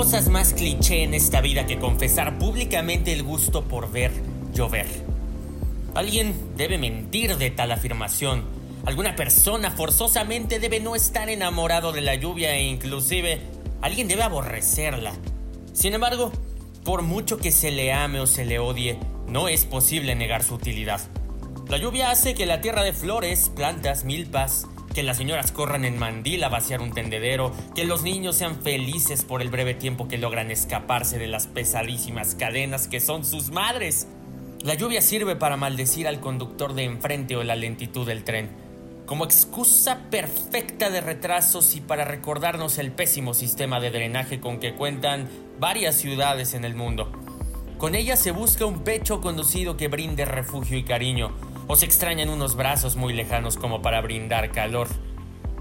cosas más cliché en esta vida que confesar públicamente el gusto por ver llover. Alguien debe mentir de tal afirmación. Alguna persona forzosamente debe no estar enamorado de la lluvia e inclusive alguien debe aborrecerla. Sin embargo, por mucho que se le ame o se le odie, no es posible negar su utilidad. La lluvia hace que la tierra de flores, plantas, milpas, que las señoras corran en mandil a vaciar un tendedero, que los niños sean felices por el breve tiempo que logran escaparse de las pesadísimas cadenas que son sus madres. La lluvia sirve para maldecir al conductor de enfrente o la lentitud del tren, como excusa perfecta de retrasos y para recordarnos el pésimo sistema de drenaje con que cuentan varias ciudades en el mundo. Con ella se busca un pecho conducido que brinde refugio y cariño, o se extrañan unos brazos muy lejanos como para brindar calor.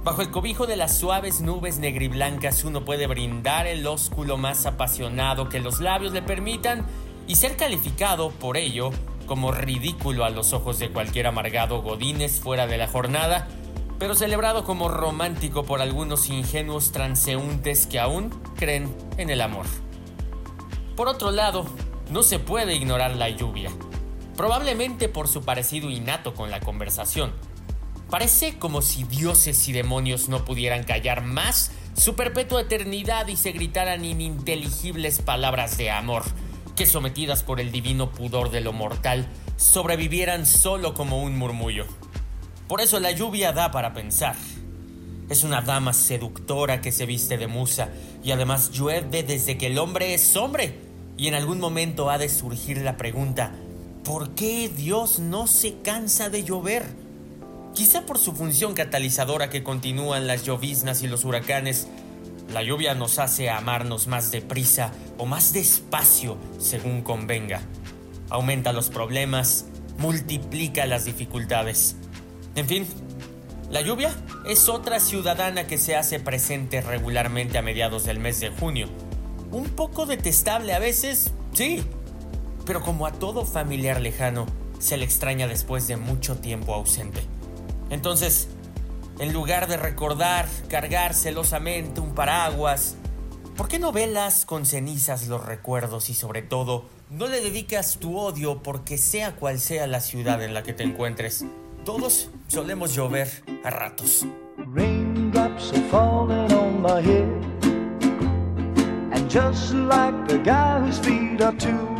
Bajo el cobijo de las suaves nubes negriblancas uno puede brindar el ósculo más apasionado que los labios le permitan y ser calificado por ello como ridículo a los ojos de cualquier amargado godines fuera de la jornada, pero celebrado como romántico por algunos ingenuos transeúntes que aún creen en el amor. Por otro lado, no se puede ignorar la lluvia probablemente por su parecido innato con la conversación. Parece como si dioses y demonios no pudieran callar más su perpetua eternidad y se gritaran ininteligibles palabras de amor, que sometidas por el divino pudor de lo mortal, sobrevivieran solo como un murmullo. Por eso la lluvia da para pensar. Es una dama seductora que se viste de musa y además llueve desde que el hombre es hombre. Y en algún momento ha de surgir la pregunta, ¿Por qué Dios no se cansa de llover? Quizá por su función catalizadora que continúan las lloviznas y los huracanes, la lluvia nos hace amarnos más deprisa o más despacio según convenga. Aumenta los problemas, multiplica las dificultades. En fin, la lluvia es otra ciudadana que se hace presente regularmente a mediados del mes de junio. Un poco detestable a veces, sí, pero como a todo familiar lejano, se le extraña después de mucho tiempo ausente. Entonces, en lugar de recordar, cargar celosamente un paraguas, ¿por qué no velas con cenizas los recuerdos y sobre todo, no le dedicas tu odio porque sea cual sea la ciudad en la que te encuentres? Todos solemos llover a ratos. Raindrops are falling on my head. And just like the guy whose feet are too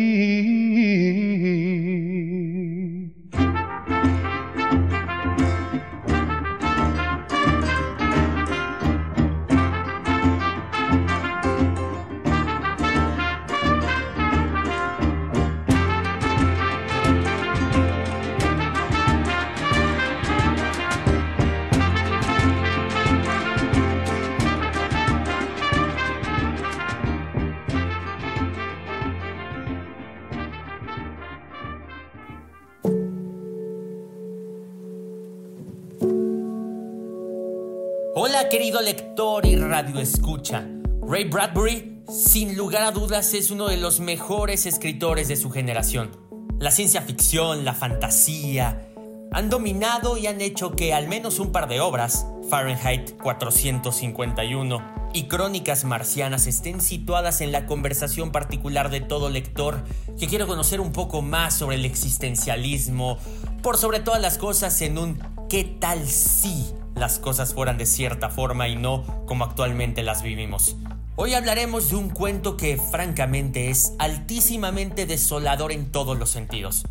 Radio escucha. Ray Bradbury, sin lugar a dudas, es uno de los mejores escritores de su generación. La ciencia ficción, la fantasía, han dominado y han hecho que al menos un par de obras, Fahrenheit 451 y Crónicas Marcianas, estén situadas en la conversación particular de todo lector que quiere conocer un poco más sobre el existencialismo, por sobre todas las cosas en un ¿qué tal si? Las cosas fueran de cierta forma y no como actualmente las vivimos. Hoy hablaremos de un cuento que francamente es altísimamente desolador en todos los sentidos.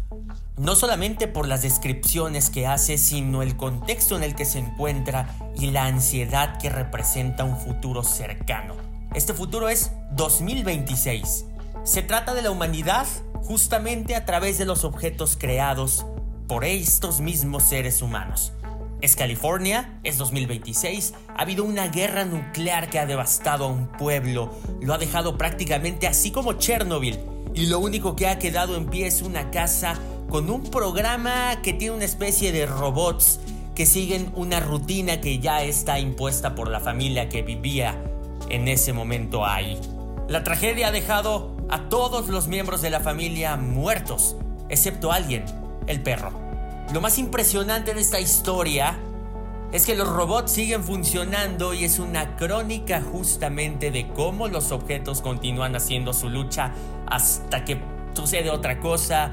No solamente por las descripciones que hace, sino el contexto en el que se encuentra y la ansiedad que representa un futuro cercano. Este futuro es 2026. Se trata de la humanidad justamente a través de los objetos creados por estos mismos seres humanos. Es California, es 2026, ha habido una guerra nuclear que ha devastado a un pueblo, lo ha dejado prácticamente así como Chernobyl, y lo único que ha quedado en pie es una casa con un programa que tiene una especie de robots que siguen una rutina que ya está impuesta por la familia que vivía en ese momento ahí. La tragedia ha dejado a todos los miembros de la familia muertos, excepto alguien, el perro. Lo más impresionante de esta historia es que los robots siguen funcionando y es una crónica justamente de cómo los objetos continúan haciendo su lucha hasta que sucede otra cosa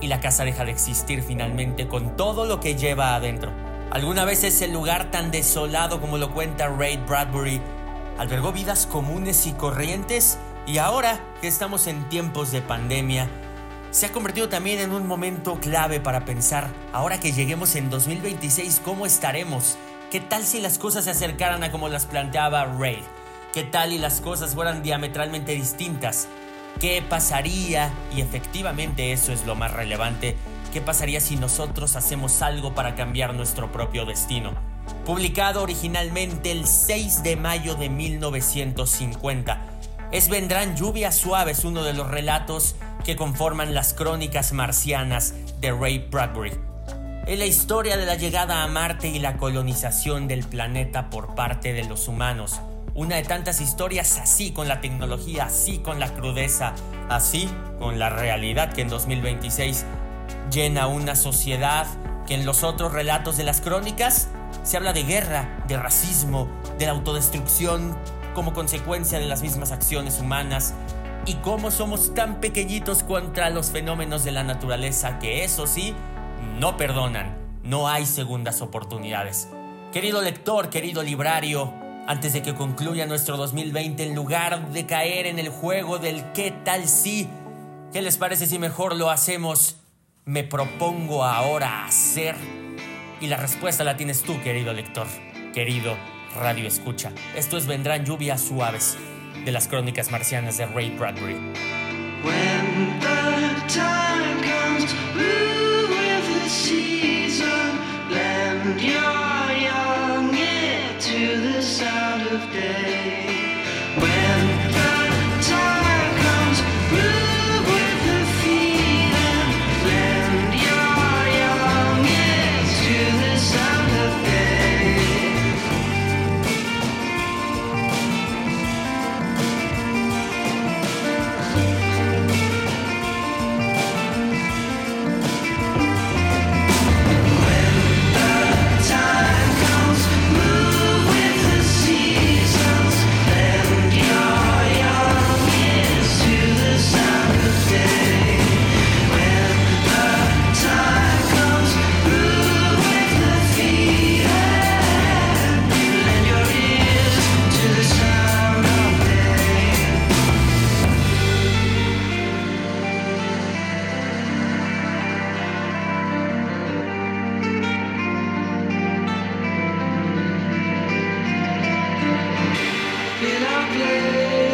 y la casa deja de existir finalmente con todo lo que lleva adentro. Alguna vez ese lugar tan desolado como lo cuenta Ray Bradbury albergó vidas comunes y corrientes y ahora que estamos en tiempos de pandemia, se ha convertido también en un momento clave para pensar, ahora que lleguemos en 2026, ¿cómo estaremos? ¿Qué tal si las cosas se acercaran a como las planteaba Ray? ¿Qué tal y las cosas fueran diametralmente distintas? ¿Qué pasaría? Y efectivamente eso es lo más relevante. ¿Qué pasaría si nosotros hacemos algo para cambiar nuestro propio destino? Publicado originalmente el 6 de mayo de 1950. Es Vendrán lluvias suaves, uno de los relatos que conforman las crónicas marcianas de Ray Bradbury. Es la historia de la llegada a Marte y la colonización del planeta por parte de los humanos. Una de tantas historias así con la tecnología, así con la crudeza, así con la realidad que en 2026 llena una sociedad que en los otros relatos de las crónicas se habla de guerra, de racismo, de la autodestrucción como consecuencia de las mismas acciones humanas, y cómo somos tan pequeñitos contra los fenómenos de la naturaleza que eso sí, no perdonan, no hay segundas oportunidades. Querido lector, querido librario, antes de que concluya nuestro 2020, en lugar de caer en el juego del qué tal si, ¿qué les parece si mejor lo hacemos? Me propongo ahora hacer. Y la respuesta la tienes tú, querido lector, querido radio escucha. Esto es Vendrán lluvias suaves de las crónicas marcianas de Ray Bradbury.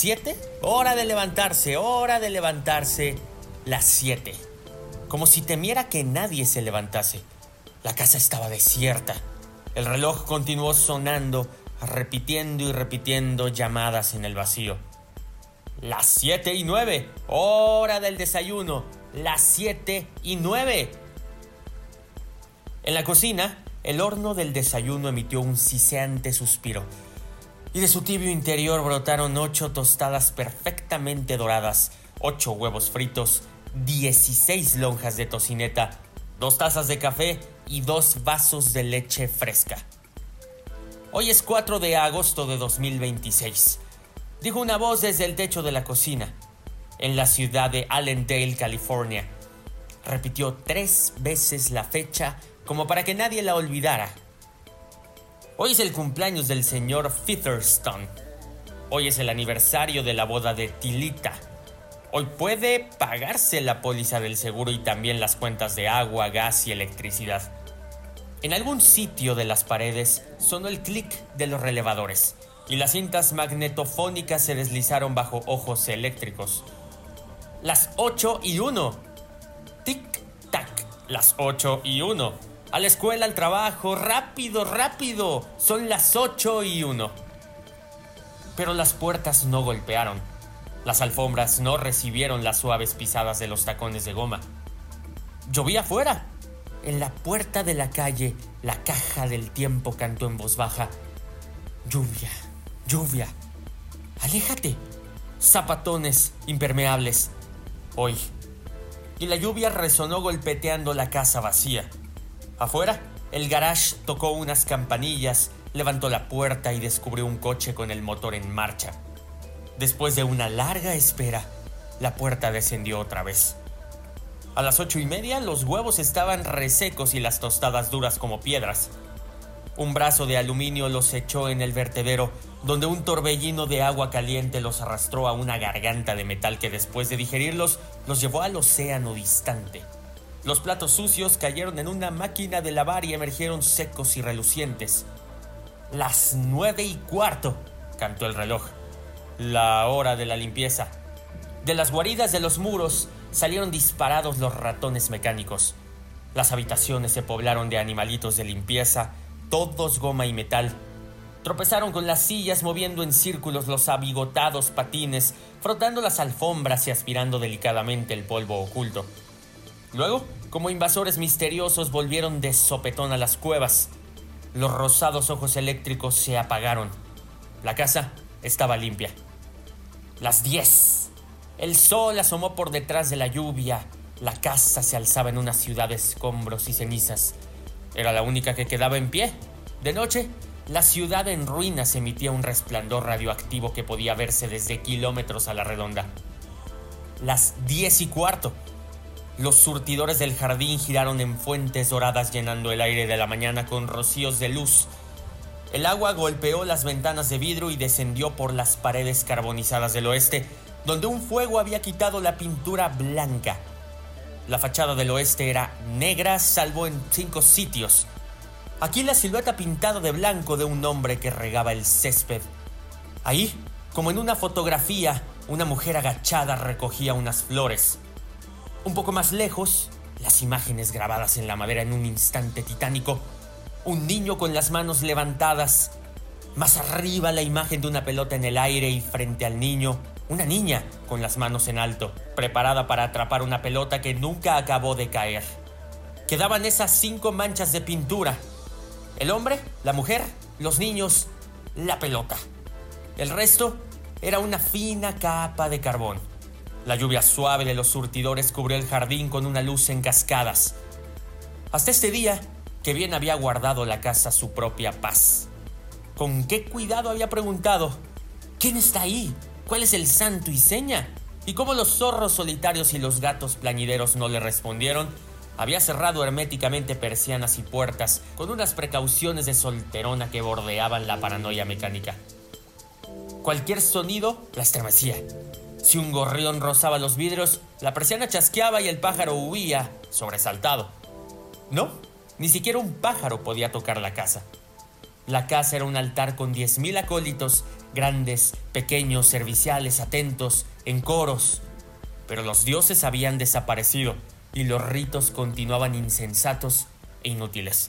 7, hora de levantarse, hora de levantarse, las 7. Como si temiera que nadie se levantase. La casa estaba desierta. El reloj continuó sonando, repitiendo y repitiendo llamadas en el vacío. Las 7 y 9, hora del desayuno, las 7 y 9. En la cocina, el horno del desayuno emitió un siseante suspiro, y de su tibio interior brotaron ocho tostadas perfectamente doradas, ocho huevos fritos, 16 lonjas de tocineta, dos tazas de café y dos vasos de leche fresca. Hoy es 4 de agosto de 2026, dijo una voz desde el techo de la cocina, en la ciudad de Allendale, California. Repitió tres veces la fecha como para que nadie la olvidara. Hoy es el cumpleaños del señor Featherstone. Hoy es el aniversario de la boda de Tilita. Hoy puede pagarse la póliza del seguro y también las cuentas de agua, gas y electricidad. En algún sitio de las paredes sonó el clic de los relevadores y las cintas magnetofónicas se deslizaron bajo ojos eléctricos. Las 8 y 1. Tic-tac. Las 8 y 1. A la escuela, al trabajo, rápido, rápido. Son las 8 y 1. Pero las puertas no golpearon. Las alfombras no recibieron las suaves pisadas de los tacones de goma. Llovía afuera. En la puerta de la calle, la caja del tiempo cantó en voz baja. Lluvia, lluvia. Aléjate. Zapatones impermeables. Hoy. Y la lluvia resonó golpeteando la casa vacía. Afuera, el garage tocó unas campanillas, levantó la puerta y descubrió un coche con el motor en marcha. Después de una larga espera, la puerta descendió otra vez. A las ocho y media los huevos estaban resecos y las tostadas duras como piedras. Un brazo de aluminio los echó en el vertedero, donde un torbellino de agua caliente los arrastró a una garganta de metal que después de digerirlos los llevó al océano distante. Los platos sucios cayeron en una máquina de lavar y emergieron secos y relucientes. Las nueve y cuarto, cantó el reloj. La hora de la limpieza. De las guaridas de los muros salieron disparados los ratones mecánicos. Las habitaciones se poblaron de animalitos de limpieza, todos goma y metal. Tropezaron con las sillas moviendo en círculos los abigotados patines, frotando las alfombras y aspirando delicadamente el polvo oculto. Luego, como invasores misteriosos, volvieron de sopetón a las cuevas. Los rosados ojos eléctricos se apagaron. La casa estaba limpia. Las 10. El sol asomó por detrás de la lluvia. La casa se alzaba en una ciudad de escombros y cenizas. Era la única que quedaba en pie. De noche, la ciudad en ruinas emitía un resplandor radioactivo que podía verse desde kilómetros a la redonda. Las diez y cuarto. Los surtidores del jardín giraron en fuentes doradas llenando el aire de la mañana con rocíos de luz. El agua golpeó las ventanas de vidrio y descendió por las paredes carbonizadas del oeste, donde un fuego había quitado la pintura blanca. La fachada del oeste era negra salvo en cinco sitios. Aquí la silueta pintada de blanco de un hombre que regaba el césped. Ahí, como en una fotografía, una mujer agachada recogía unas flores. Un poco más lejos, las imágenes grabadas en la madera en un instante titánico. Un niño con las manos levantadas. Más arriba la imagen de una pelota en el aire y frente al niño, una niña con las manos en alto, preparada para atrapar una pelota que nunca acabó de caer. Quedaban esas cinco manchas de pintura. El hombre, la mujer, los niños, la pelota. El resto era una fina capa de carbón. La lluvia suave de los surtidores cubrió el jardín con una luz en cascadas. Hasta este día, que bien había guardado la casa su propia paz. Con qué cuidado había preguntado, ¿quién está ahí? ¿Cuál es el santo y seña? Y como los zorros solitarios y los gatos plañideros no le respondieron, había cerrado herméticamente persianas y puertas con unas precauciones de solterona que bordeaban la paranoia mecánica. Cualquier sonido la estremecía. Si un gorrión rozaba los vidrios, la persiana chasqueaba y el pájaro huía, sobresaltado. No, ni siquiera un pájaro podía tocar la casa. La casa era un altar con 10.000 acólitos, grandes, pequeños, serviciales, atentos, en coros. Pero los dioses habían desaparecido y los ritos continuaban insensatos e inútiles.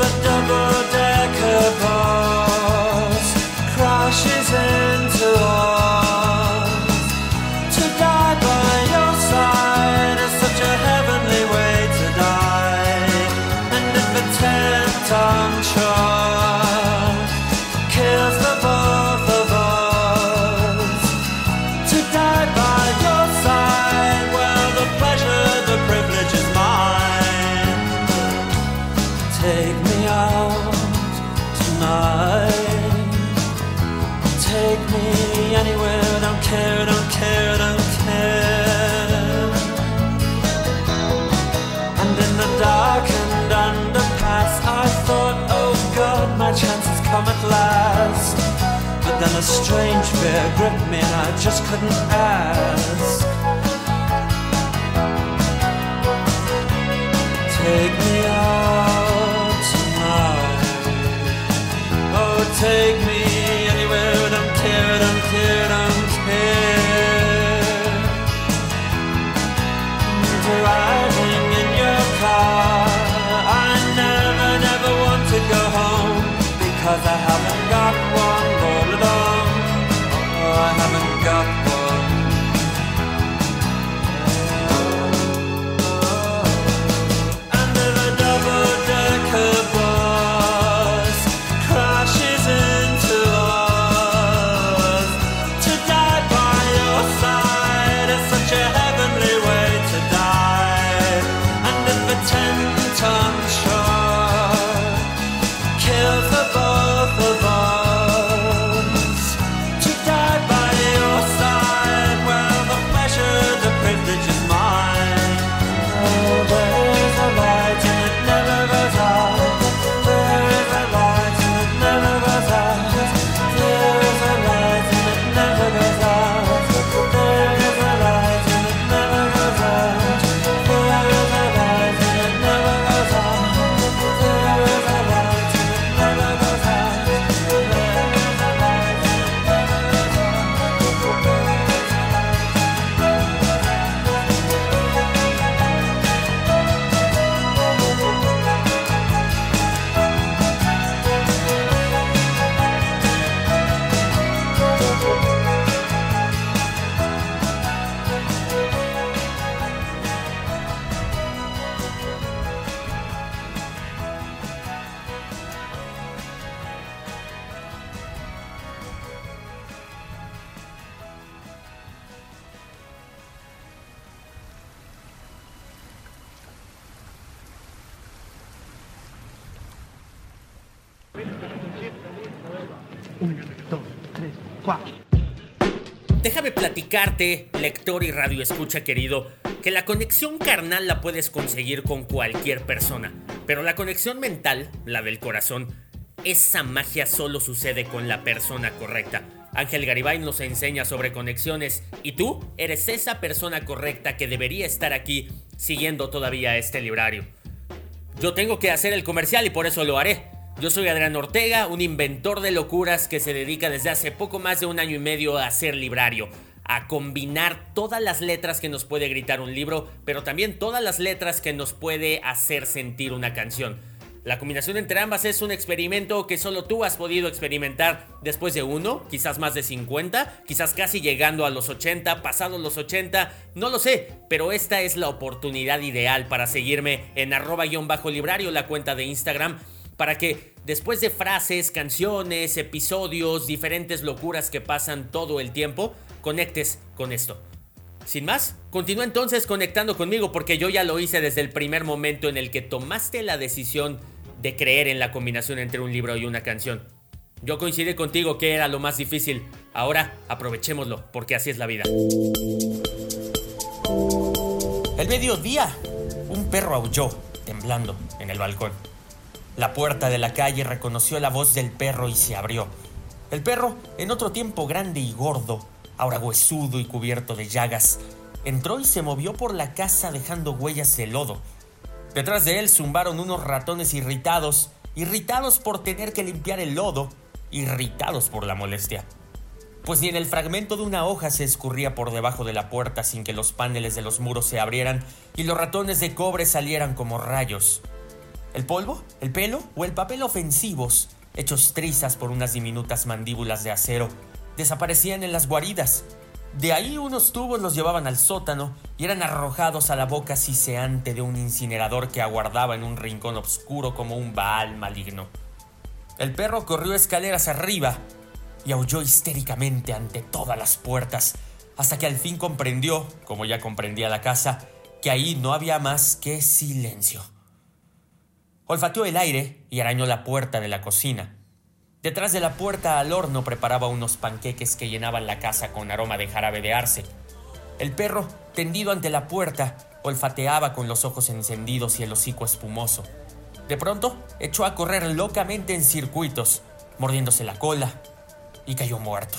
And if a double-decker come at last. But then a strange fear gripped me, and I just couldn't ask. Take me out tonight. Oh, take me Déjame platicarte, lector y radio escucha querido, que la conexión carnal la puedes conseguir con cualquier persona, pero la conexión mental, la del corazón, esa magia solo sucede con la persona correcta. Ángel Garibay nos enseña sobre conexiones y tú eres esa persona correcta que debería estar aquí siguiendo todavía este librario. Yo tengo que hacer el comercial y por eso lo haré. Yo soy Adrián Ortega, un inventor de locuras que se dedica desde hace poco más de un año y medio a hacer librario, a combinar todas las letras que nos puede gritar un libro, pero también todas las letras que nos puede hacer sentir una canción. La combinación entre ambas es un experimento que solo tú has podido experimentar después de uno, quizás más de 50, quizás casi llegando a los 80, pasados los 80, no lo sé, pero esta es la oportunidad ideal para seguirme en arroba-librario, la cuenta de Instagram, para que después de frases, canciones, episodios, diferentes locuras que pasan todo el tiempo, conectes con esto. Sin más, continúa entonces conectando conmigo porque yo ya lo hice desde el primer momento en el que tomaste la decisión de creer en la combinación entre un libro y una canción. Yo coincidí contigo que era lo más difícil. Ahora aprovechémoslo porque así es la vida. El mediodía, un perro aulló, temblando, en el balcón. La puerta de la calle reconoció la voz del perro y se abrió. El perro, en otro tiempo grande y gordo, ahora huesudo y cubierto de llagas, entró y se movió por la casa dejando huellas de lodo. Detrás de él zumbaron unos ratones irritados, irritados por tener que limpiar el lodo, irritados por la molestia. Pues ni en el fragmento de una hoja se escurría por debajo de la puerta sin que los paneles de los muros se abrieran y los ratones de cobre salieran como rayos. El polvo, el pelo o el papel ofensivos, hechos trizas por unas diminutas mandíbulas de acero, desaparecían en las guaridas. De ahí unos tubos los llevaban al sótano y eran arrojados a la boca siseante de un incinerador que aguardaba en un rincón oscuro como un baal maligno. El perro corrió escaleras arriba y aulló histéricamente ante todas las puertas, hasta que al fin comprendió, como ya comprendía la casa, que ahí no había más que silencio. Olfateó el aire y arañó la puerta de la cocina. Detrás de la puerta al horno preparaba unos panqueques que llenaban la casa con aroma de jarabe de arce. El perro, tendido ante la puerta, olfateaba con los ojos encendidos y el hocico espumoso. De pronto, echó a correr locamente en circuitos, mordiéndose la cola, y cayó muerto.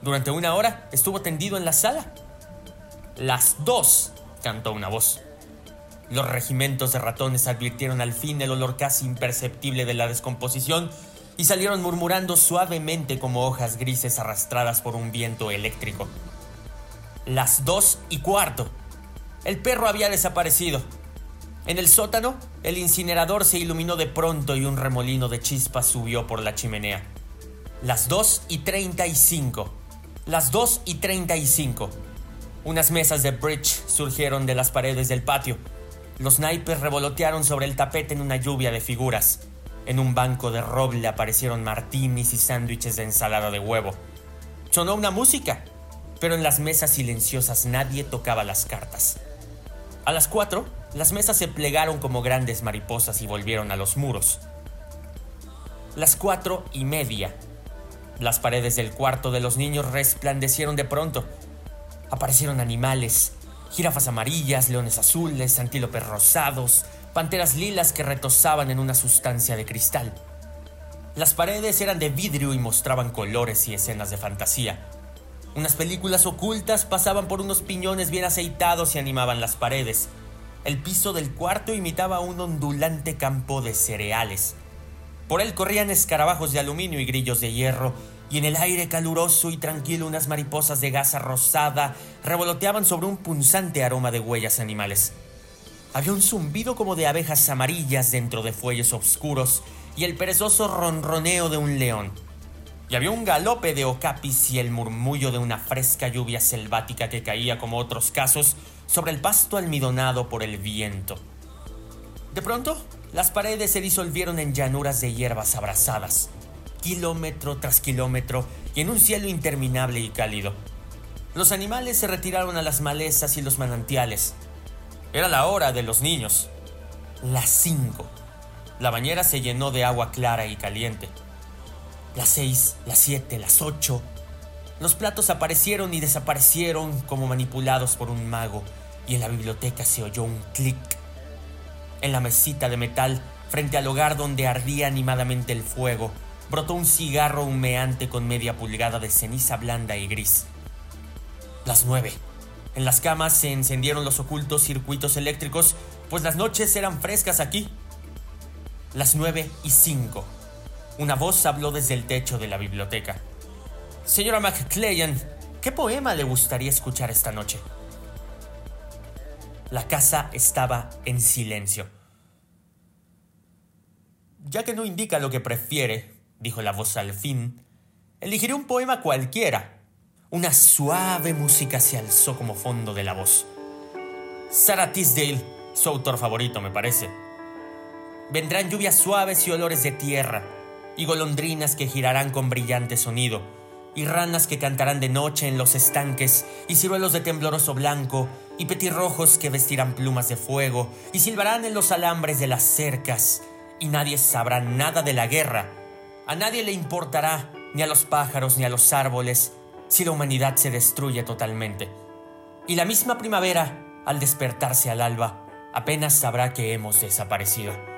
Durante una hora estuvo tendido en la sala. Las dos, cantó una voz. Los regimentos de ratones advirtieron al fin el olor casi imperceptible de la descomposición y salieron murmurando suavemente como hojas grises arrastradas por un viento eléctrico. Las dos y cuarto. El perro había desaparecido. En el sótano, el incinerador se iluminó de pronto y un remolino de chispas subió por la chimenea. Las dos y treinta y cinco. Las dos y treinta y cinco. Unas mesas de bridge surgieron de las paredes del patio. Los naipes revolotearon sobre el tapete en una lluvia de figuras. En un banco de roble aparecieron martinis y sándwiches de ensalada de huevo. Sonó una música, pero en las mesas silenciosas nadie tocaba las cartas. A las cuatro, las mesas se plegaron como grandes mariposas y volvieron a los muros. Las cuatro y media. Las paredes del cuarto de los niños resplandecieron de pronto. Aparecieron animales, jirafas amarillas, leones azules, antílopes rosados, panteras lilas que retozaban en una sustancia de cristal. Las paredes eran de vidrio y mostraban colores y escenas de fantasía. Unas películas ocultas pasaban por unos piñones bien aceitados y animaban las paredes. El piso del cuarto imitaba un ondulante campo de cereales. Por él corrían escarabajos de aluminio y grillos de hierro, y en el aire caluroso y tranquilo unas mariposas de gasa rosada revoloteaban sobre un punzante aroma de huellas animales. Había un zumbido como de abejas amarillas dentro de fuelles oscuros y el perezoso ronroneo de un león. Y había un galope de ocapis y el murmullo de una fresca lluvia selvática que caía como otros casos sobre el pasto almidonado por el viento. De pronto, las paredes se disolvieron en llanuras de hierbas abrasadas, kilómetro tras kilómetro y en un cielo interminable y cálido. Los animales se retiraron a las malezas y los manantiales, era la hora de los niños. Las cinco. La bañera se llenó de agua clara y caliente. Las seis, las siete, las ocho. Los platos aparecieron y desaparecieron como manipulados por un mago y en la biblioteca se oyó un clic. En la mesita de metal, frente al hogar donde ardía animadamente el fuego, brotó un cigarro humeante con media pulgada de ceniza blanda y gris. Las nueve. En las camas se encendieron los ocultos circuitos eléctricos, pues las noches eran frescas aquí. Las nueve y cinco. Una voz habló desde el techo de la biblioteca. Señora McClean, ¿Qué poema le gustaría escuchar esta noche? La casa estaba en silencio. Ya que no indica lo que prefiere, dijo la voz al fin, elegiré un poema cualquiera. Una suave música se alzó como fondo de la voz. Sarah Tisdale, su autor favorito, me parece. Vendrán lluvias suaves y olores de tierra, y golondrinas que girarán con brillante sonido, y ranas que cantarán de noche en los estanques, y ciruelos de tembloroso blanco, y petirrojos que vestirán plumas de fuego, y silbarán en los alambres de las cercas, y nadie sabrá nada de la guerra. A nadie le importará, ni a los pájaros ni a los árboles, si la humanidad se destruye totalmente. Y la misma primavera, al despertarse al alba, apenas sabrá que hemos desaparecido.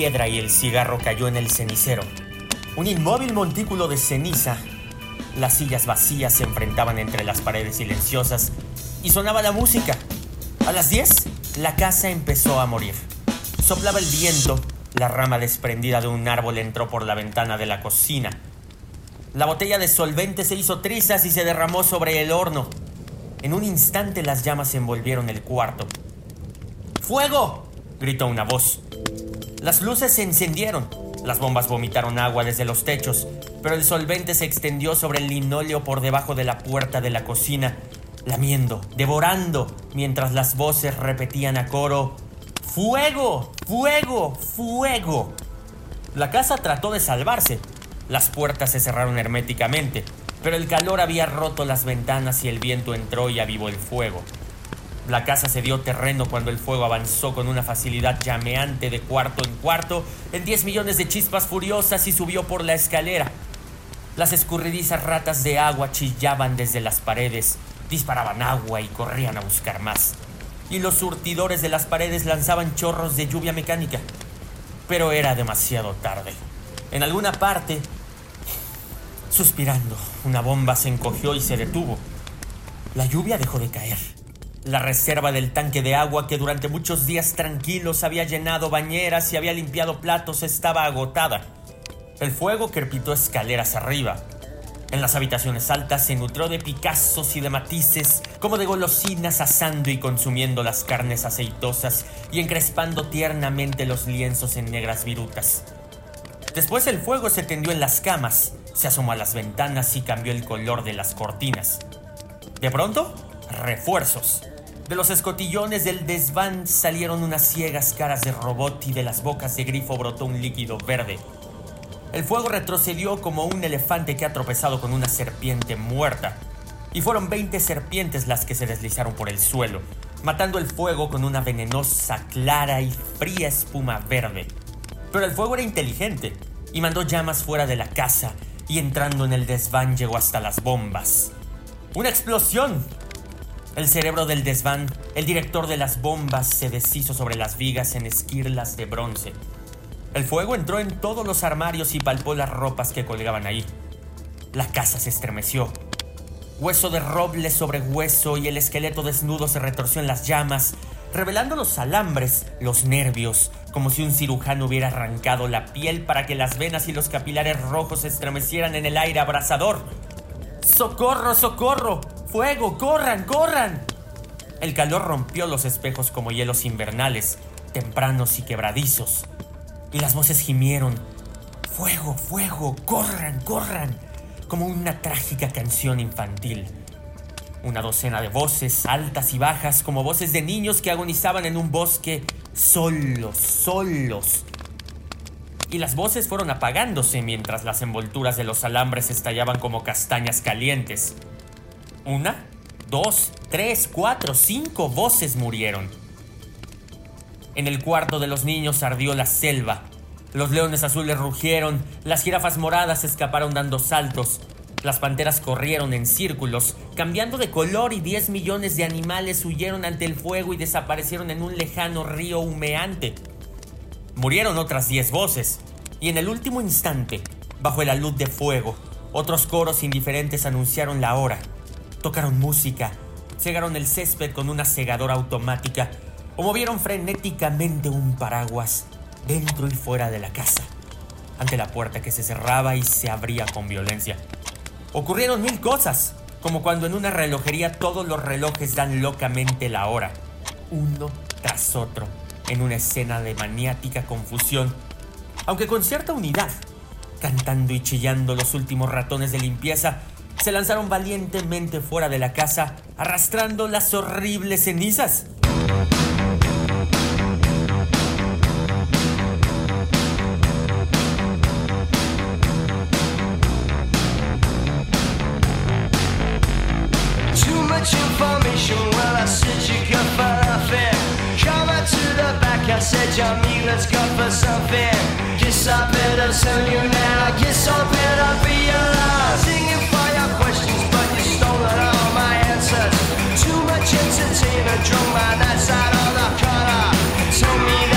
Y el cigarro cayó en el cenicero. Un inmóvil montículo de ceniza. Las sillas vacías se enfrentaban entre las paredes silenciosas y sonaba la música. A las 10, la casa empezó a morir. Soplaba el viento, la rama desprendida de un árbol entró por la ventana de la cocina. La botella de solvente se hizo trizas y se derramó sobre el horno. En un instante las llamas envolvieron el cuarto. ¡Fuego! gritó una voz. Las luces se encendieron, las bombas vomitaron agua desde los techos pero el solvente se extendió sobre el linóleo por debajo de la puerta de la cocina, lamiendo, devorando, mientras las voces repetían a coro, ¡Fuego! ¡Fuego! ¡Fuego! La casa trató de salvarse. Las puertas se cerraron herméticamente, pero el calor había roto las ventanas y el viento entró y avivó el fuego. La casa se dio terreno cuando el fuego avanzó con una facilidad llameante de cuarto en cuarto en 10 millones de chispas furiosas y subió por la escalera. Las escurridizas ratas de agua chillaban desde las paredes, disparaban agua y corrían a buscar más. Y los surtidores de las paredes lanzaban chorros de lluvia mecánica. Pero era demasiado tarde. En alguna parte, suspirando, una bomba se encogió y se detuvo. La lluvia dejó de caer. La reserva del tanque de agua que durante muchos días tranquilos había llenado bañeras y había limpiado platos estaba agotada. El fuego crepitó escaleras arriba. En las habitaciones altas se nutrió de picazos y de matices, como de golosinas asando y consumiendo las carnes aceitosas y encrespando tiernamente los lienzos en negras virutas. Después el fuego se tendió en las camas, se asomó a las ventanas y cambió el color de las cortinas. De pronto, refuerzos. De los escotillones del desván salieron unas ciegas caras de robot y de las bocas de grifo brotó un líquido verde. El fuego retrocedió como un elefante que ha tropezado con una serpiente muerta. Y fueron 20 serpientes las que se deslizaron por el suelo, matando el fuego con una venenosa, clara y fría espuma verde. Pero el fuego era inteligente y mandó llamas fuera de la casa y entrando en el desván llegó hasta las bombas. ¡Una explosión! El cerebro del desván, el director de las bombas, se deshizo sobre las vigas en esquirlas de bronce. El fuego entró en todos los armarios y palpó las ropas que colgaban ahí. La casa se estremeció. Hueso de roble sobre hueso y el esqueleto desnudo se retorció en las llamas, revelando los alambres, los nervios, como si un cirujano hubiera arrancado la piel para que las venas y los capilares rojos se estremecieran en el aire abrasador. ¡Socorro, socorro! ¡Fuego! ¡Corran, corran! El calor rompió los espejos como hielos invernales, tempranos y quebradizos. Y las voces gimieron. ¡Fuego, fuego! ¡Corran, corran! Como una trágica canción infantil. Una docena de voces, altas y bajas, como voces de niños que agonizaban en un bosque, solos, solos. Y las voces fueron apagándose mientras las envolturas de los alambres estallaban como castañas calientes. Una, dos, tres, cuatro, cinco voces murieron. En el cuarto de los niños ardió la selva. Los leones azules rugieron, las jirafas moradas escaparon dando saltos, las panteras corrieron en círculos, cambiando de color y 10 millones de animales huyeron ante el fuego y desaparecieron en un lejano río humeante. Murieron otras 10 voces, y en el último instante, bajo la luz de fuego, otros coros indiferentes anunciaron la hora. Tocaron música, cegaron el césped con una segadora automática o movieron frenéticamente un paraguas dentro y fuera de la casa, ante la puerta que se cerraba y se abría con violencia. Ocurrieron mil cosas, como cuando en una relojería todos los relojes dan locamente la hora, uno tras otro, en una escena de maniática confusión, aunque con cierta unidad. Cantando y chillando los últimos ratones de limpieza, se lanzaron valientemente fuera de la casa, arrastrando las horribles cenizas. Said, Johnny, let's go for something. Guess I better tell you now, guess I better realize. Singing for your questions, but you stolen all my answers. Too much entertainment, drunk my nights out on the corner. Tell me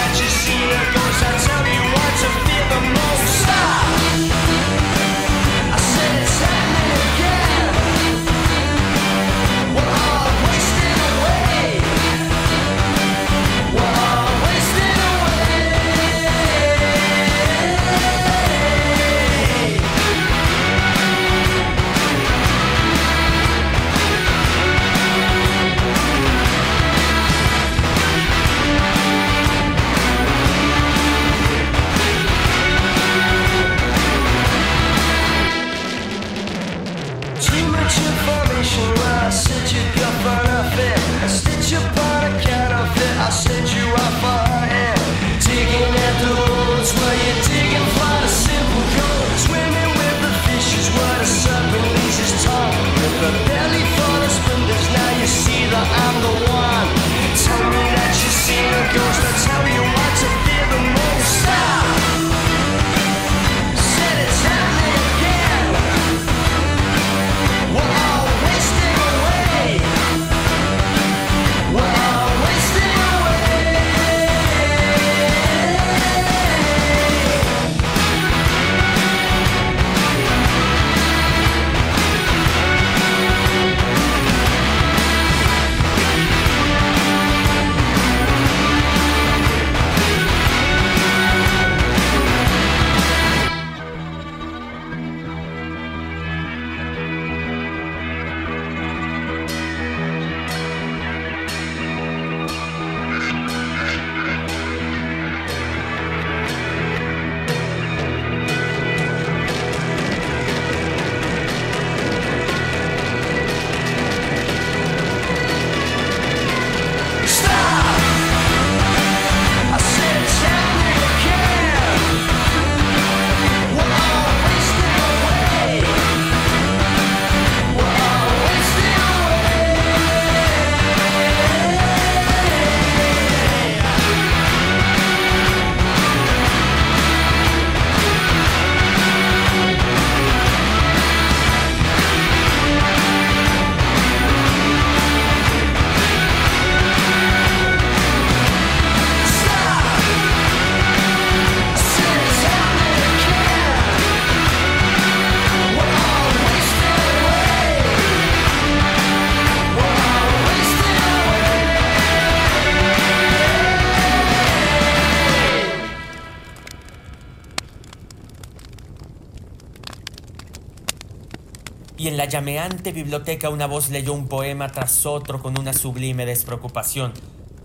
llameante biblioteca una voz leyó un poema tras otro con una sublime despreocupación,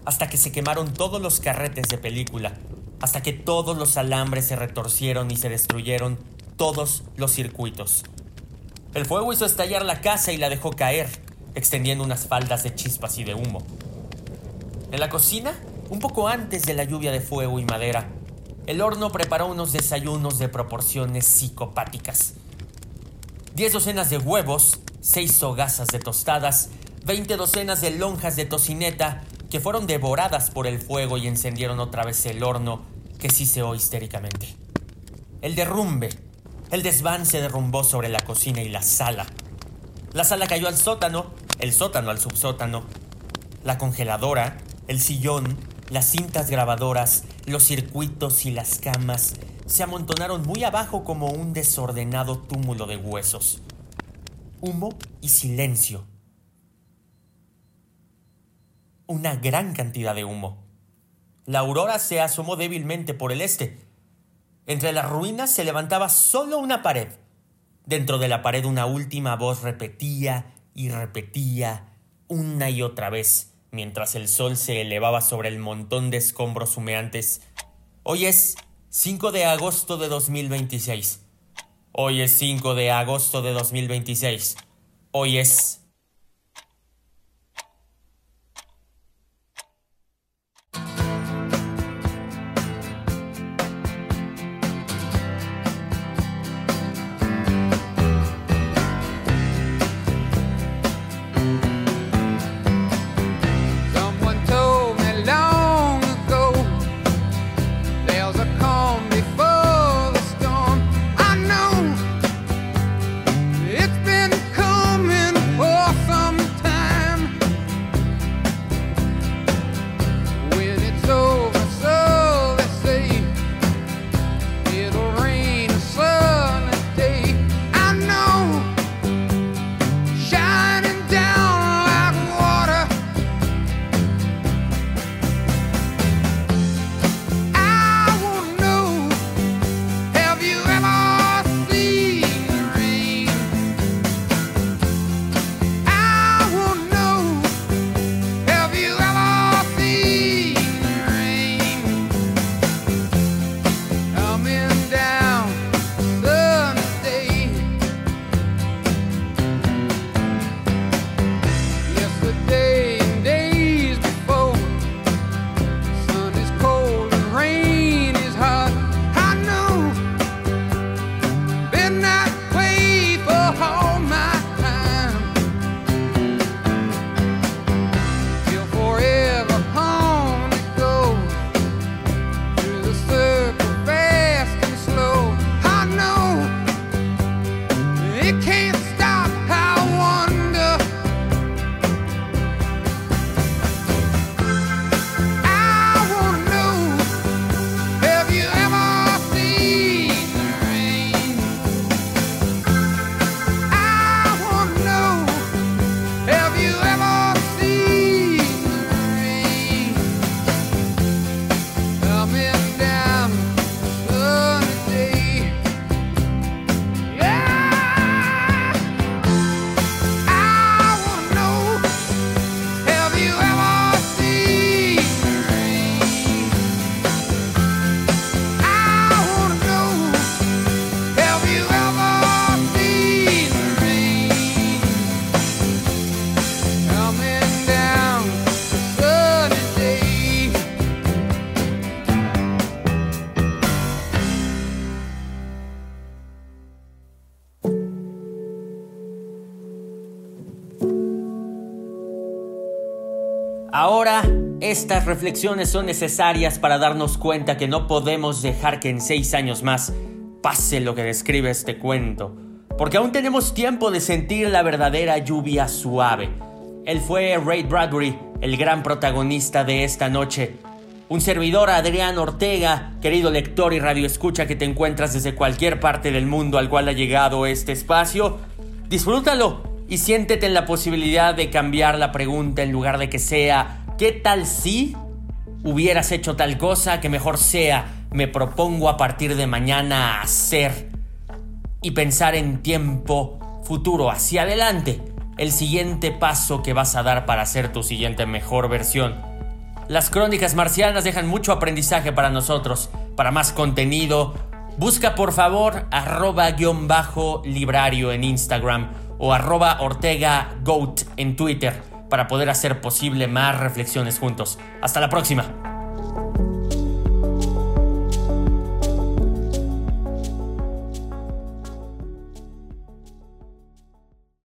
hasta que se quemaron todos los carretes de película, hasta que todos los alambres se retorcieron y se destruyeron todos los circuitos. El fuego hizo estallar la casa y la dejó caer, extendiendo unas faldas de chispas y de humo. En la cocina, un poco antes de la lluvia de fuego y madera, el horno preparó unos desayunos de proporciones psicopáticas. Diez docenas de huevos, seis hogazas de tostadas, veinte docenas de lonjas de tocineta que fueron devoradas por el fuego y encendieron otra vez el horno que siseó histéricamente. El derrumbe, el desván se derrumbó sobre la cocina y la sala. La sala cayó al sótano, el sótano al subsótano. La congeladora, el sillón, las cintas grabadoras, los circuitos y las camas se amontonaron muy abajo como un desordenado túmulo de huesos. Humo y silencio. Una gran cantidad de humo. La aurora se asomó débilmente por el este. Entre las ruinas se levantaba solo una pared. Dentro de la pared una última voz repetía y repetía una y otra vez mientras el sol se elevaba sobre el montón de escombros humeantes. Hoy es 5 de agosto de 2026. Hoy es 5 de agosto de 2026. Hoy es... estas reflexiones son necesarias para darnos cuenta que no podemos dejar que en seis años más pase lo que describe este cuento, porque aún tenemos tiempo de sentir la verdadera lluvia suave. Él fue Ray Bradbury, el gran protagonista de esta noche. Un servidor, Adrián Ortega, querido lector y radioescucha que te encuentras desde cualquier parte del mundo al cual ha llegado este espacio, disfrútalo y siéntete en la posibilidad de cambiar la pregunta en lugar de que sea ¿qué tal si hubieras hecho tal cosa que mejor sea me propongo a partir de mañana hacer y pensar en tiempo futuro, hacia adelante, el siguiente paso que vas a dar para ser tu siguiente mejor versión. Las crónicas marcianas dejan mucho aprendizaje para nosotros. Para más contenido, busca por favor guion bajo librario en Instagram o arroba ortega en Twitter para poder hacer posible más reflexiones juntos. Hasta la próxima.